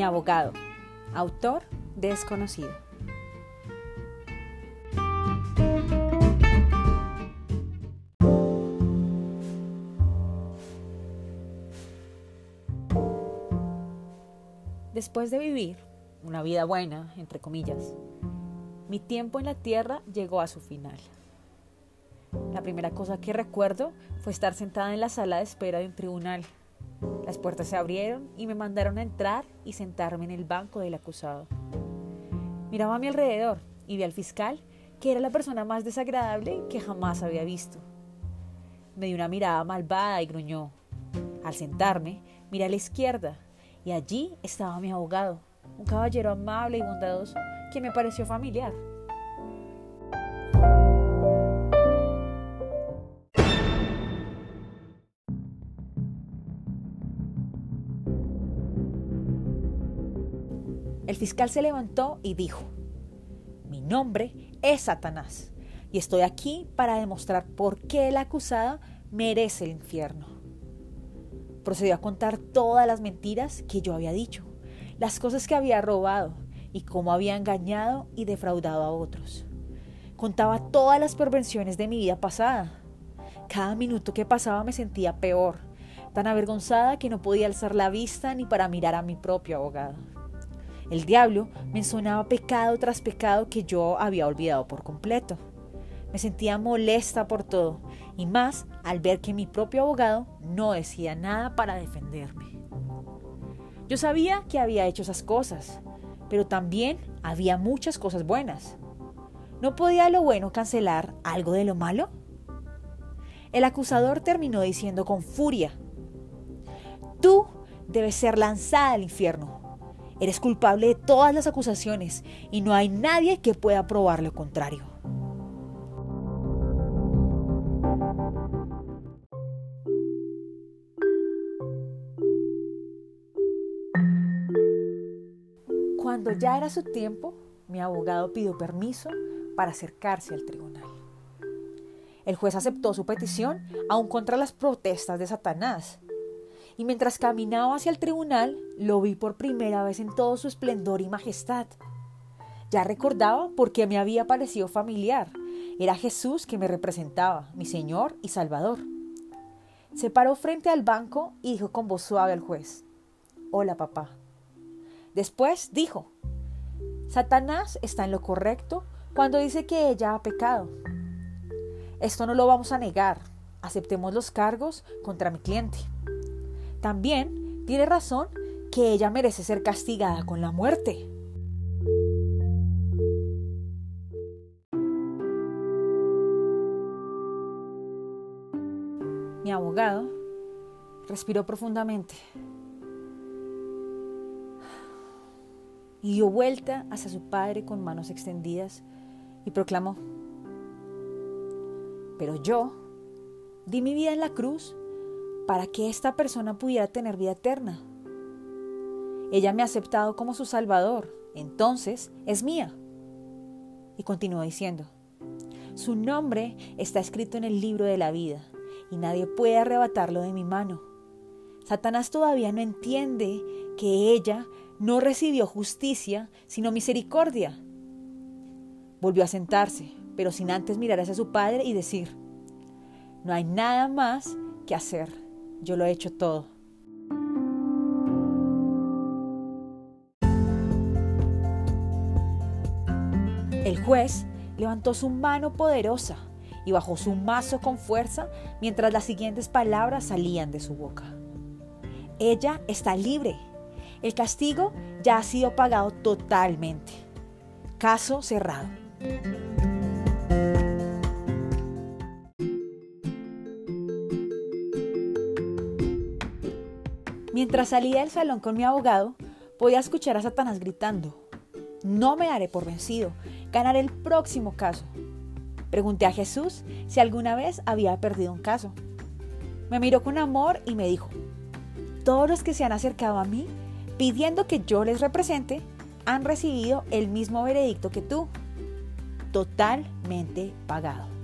Mi abogado, autor desconocido. Después de vivir una vida buena, entre comillas, mi tiempo en la tierra llegó a su final. La primera cosa que recuerdo fue estar sentada en la sala de espera de un tribunal. Las puertas se abrieron y me mandaron a entrar y sentarme en el banco del acusado. Miraba a mi alrededor y vi al fiscal, que era la persona más desagradable que jamás había visto. Me dio una mirada malvada y gruñó. Al sentarme, miré a la izquierda y allí estaba mi abogado, un caballero amable y bondadoso que me pareció familiar. El fiscal se levantó y dijo, mi nombre es Satanás y estoy aquí para demostrar por qué el acusado merece el infierno. Procedió a contar todas las mentiras que yo había dicho, las cosas que había robado y cómo había engañado y defraudado a otros. Contaba todas las perversiones de mi vida pasada. Cada minuto que pasaba me sentía peor, tan avergonzada que no podía alzar la vista ni para mirar a mi propio abogado. El diablo me sonaba pecado tras pecado que yo había olvidado por completo. Me sentía molesta por todo, y más al ver que mi propio abogado no decía nada para defenderme. Yo sabía que había hecho esas cosas, pero también había muchas cosas buenas. ¿No podía lo bueno cancelar algo de lo malo? El acusador terminó diciendo con furia, Tú debes ser lanzada al infierno Eres culpable de todas las acusaciones y no hay nadie que pueda probar lo contrario. Cuando ya era su tiempo, mi abogado pidió permiso para acercarse al tribunal. El juez aceptó su petición, aun contra las protestas de Satanás, y mientras caminaba hacia el tribunal lo vi por primera vez en todo su esplendor y majestad. Ya recordaba por qué me había parecido familiar. Era Jesús que me representaba, mi Señor y Salvador. Se paró frente al banco y dijo con voz suave al juez, Hola papá. Después dijo, Satanás está en lo correcto cuando dice que ella ha pecado. Esto no lo vamos a negar. Aceptemos los cargos contra mi cliente. También tiene razón que ella merece ser castigada con la muerte. Mi abogado respiró profundamente y dio vuelta hacia su padre con manos extendidas y proclamó, pero yo di mi vida en la cruz para que esta persona pudiera tener vida eterna. Ella me ha aceptado como su Salvador, entonces es mía. Y continuó diciendo, su nombre está escrito en el libro de la vida y nadie puede arrebatarlo de mi mano. Satanás todavía no entiende que ella no recibió justicia, sino misericordia. Volvió a sentarse, pero sin antes mirar hacia su padre y decir, no hay nada más que hacer. Yo lo he hecho todo. El juez levantó su mano poderosa y bajó su mazo con fuerza mientras las siguientes palabras salían de su boca. Ella está libre. El castigo ya ha sido pagado totalmente. Caso cerrado. Mientras salía del salón con mi abogado, podía escuchar a Satanás gritando, no me daré por vencido, ganaré el próximo caso. Pregunté a Jesús si alguna vez había perdido un caso. Me miró con amor y me dijo, todos los que se han acercado a mí pidiendo que yo les represente han recibido el mismo veredicto que tú, totalmente pagado.